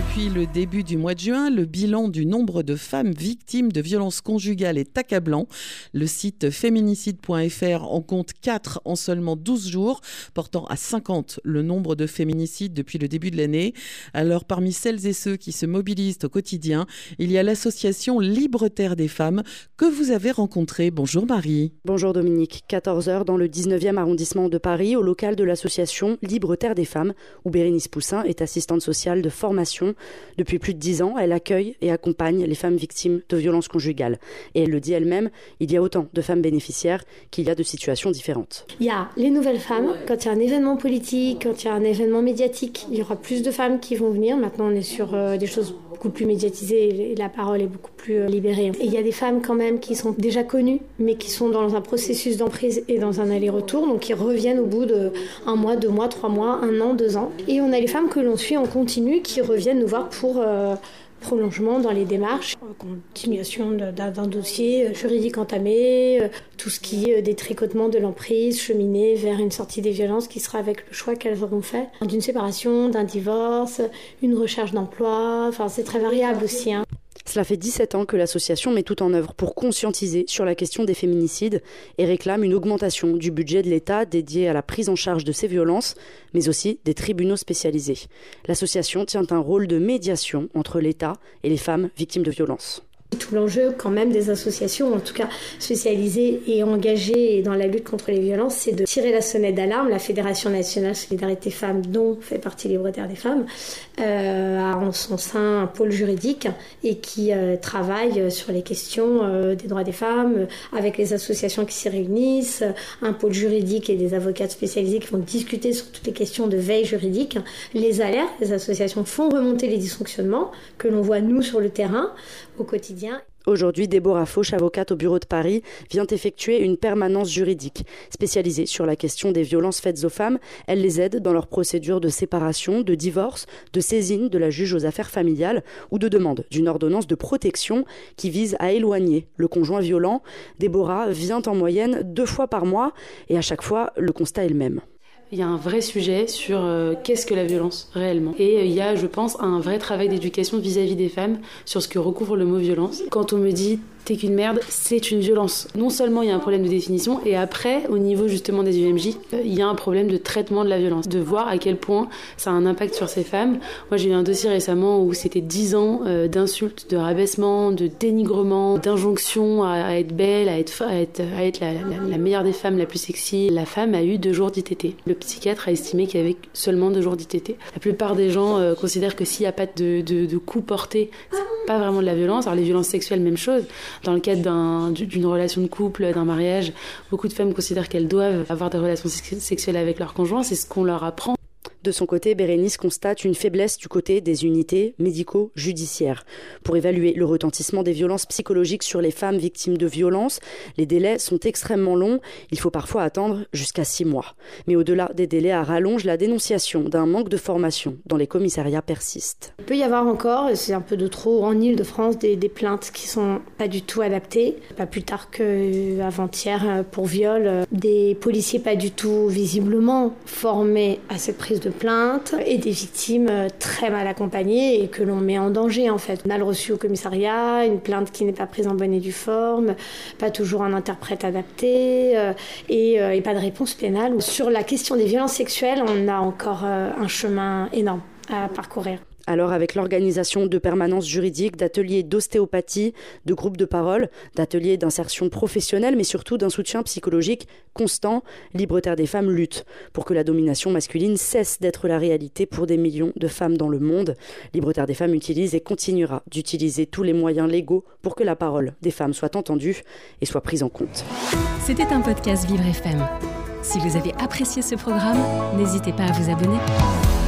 Depuis le début du mois de juin, le bilan du nombre de femmes victimes de violences conjugales est accablant. Le site féminicide.fr en compte 4 en seulement 12 jours, portant à 50 le nombre de féminicides depuis le début de l'année. Alors parmi celles et ceux qui se mobilisent au quotidien, il y a l'association Libre Terre des femmes que vous avez rencontrée. Bonjour Marie. Bonjour Dominique. 14h dans le 19e arrondissement de Paris, au local de l'association Libre Terre des femmes, où Bérénice Poussin est assistante sociale de formation depuis plus de dix ans, elle accueille et accompagne les femmes victimes de violences conjugales. Et elle le dit elle-même, il y a autant de femmes bénéficiaires qu'il y a de situations différentes. Il y a les nouvelles femmes. Quand il y a un événement politique, quand il y a un événement médiatique, il y aura plus de femmes qui vont venir. Maintenant, on est sur euh, des choses plus médiatisées et la parole est beaucoup plus euh, libérée. Et il y a des femmes quand même qui sont déjà connues, mais qui sont dans un processus d'emprise et dans un aller-retour, donc qui reviennent au bout de un mois, deux mois, trois mois, un an, deux ans. Et on a les femmes que l'on suit en continu qui reviennent nous voir pour euh, prolongement dans les démarches, continuation d'un dossier euh, juridique entamé, euh, tout ce qui est détricotement de l'emprise, cheminer vers une sortie des violences qui sera avec le choix qu'elles auront fait, d'une séparation, d'un divorce, une recherche d'emploi, enfin c'est très variable aussi. Hein. Cela fait 17 ans que l'association met tout en œuvre pour conscientiser sur la question des féminicides et réclame une augmentation du budget de l'État dédié à la prise en charge de ces violences, mais aussi des tribunaux spécialisés. L'association tient un rôle de médiation entre l'État et les femmes victimes de violences. Tout l'enjeu quand même des associations, en tout cas spécialisées et engagées dans la lutte contre les violences, c'est de tirer la sonnette d'alarme. La Fédération nationale Solidarité Femmes, dont fait partie Libre-Terre des Femmes, euh, a en son sein un pôle juridique et qui euh, travaille sur les questions euh, des droits des femmes avec les associations qui s'y réunissent, un pôle juridique et des avocates spécialisées qui vont discuter sur toutes les questions de veille juridique. Les alertes, les associations font remonter les dysfonctionnements que l'on voit nous sur le terrain au quotidien. Aujourd'hui, Déborah Fauche, avocate au bureau de Paris, vient effectuer une permanence juridique spécialisée sur la question des violences faites aux femmes. Elle les aide dans leurs procédures de séparation, de divorce, de saisine de la juge aux affaires familiales ou de demande d'une ordonnance de protection qui vise à éloigner le conjoint violent. Déborah vient en moyenne deux fois par mois et à chaque fois, le constat est le même il y a un vrai sujet sur euh, qu'est-ce que la violence réellement. Et euh, il y a, je pense, un vrai travail d'éducation vis-à-vis des femmes sur ce que recouvre le mot violence. Quand on me dit t'es qu'une merde, c'est une violence. Non seulement il y a un problème de définition, et après, au niveau justement des UMJ, euh, il y a un problème de traitement de la violence, de voir à quel point ça a un impact sur ces femmes. Moi, j'ai eu un dossier récemment où c'était 10 ans euh, d'insultes, de rabaissement, de dénigrement, d'injonction à, être belle, à être, à être, la, meilleure des femmes, la plus sexy. La femme a eu deux jours d'ITT. Le psychiatre a estimé qu'il y avait seulement deux jours d'ITT. La plupart des gens euh, considèrent que s'il n'y a pas de, de, de coups portés, c'est pas vraiment de la violence. Alors les violences sexuelles, même chose. Dans le cadre d'une relation de couple, d'un mariage, beaucoup de femmes considèrent qu'elles doivent avoir des relations sexuelles avec leur conjoint. C'est ce qu'on leur apprend. De son côté, Bérénice constate une faiblesse du côté des unités médico-judiciaires. Pour évaluer le retentissement des violences psychologiques sur les femmes victimes de violences, les délais sont extrêmement longs. Il faut parfois attendre jusqu'à six mois. Mais au-delà des délais à rallonge, la dénonciation d'un manque de formation dans les commissariats persiste. Il peut y avoir encore, c'est un peu de trop en Ile-de-France, des, des, plaintes qui sont pas du tout adaptées. Pas plus tard qu'avant-hier euh, pour viol, euh, des policiers pas du tout visiblement formés à cette prise de et des victimes euh, très mal accompagnées et que l'on met en danger en fait. On a le reçu au commissariat, une plainte qui n'est pas prise en bonne et due forme, pas toujours un interprète adapté euh, et, euh, et pas de réponse pénale. Sur la question des violences sexuelles, on a encore un chemin énorme à parcourir. Alors avec l'organisation de permanences juridiques, d'ateliers d'ostéopathie, de groupes de parole, d'ateliers d'insertion professionnelle, mais surtout d'un soutien psychologique constant, Libre Terre des Femmes lutte pour que la domination masculine cesse d'être la réalité pour des millions de femmes dans le monde. Libre Terre des Femmes utilise et continuera d'utiliser tous les moyens légaux pour que la parole des femmes soit entendue et soit prise en compte. C'était un podcast Vivre FM. Si vous avez apprécié ce programme, n'hésitez pas à vous abonner.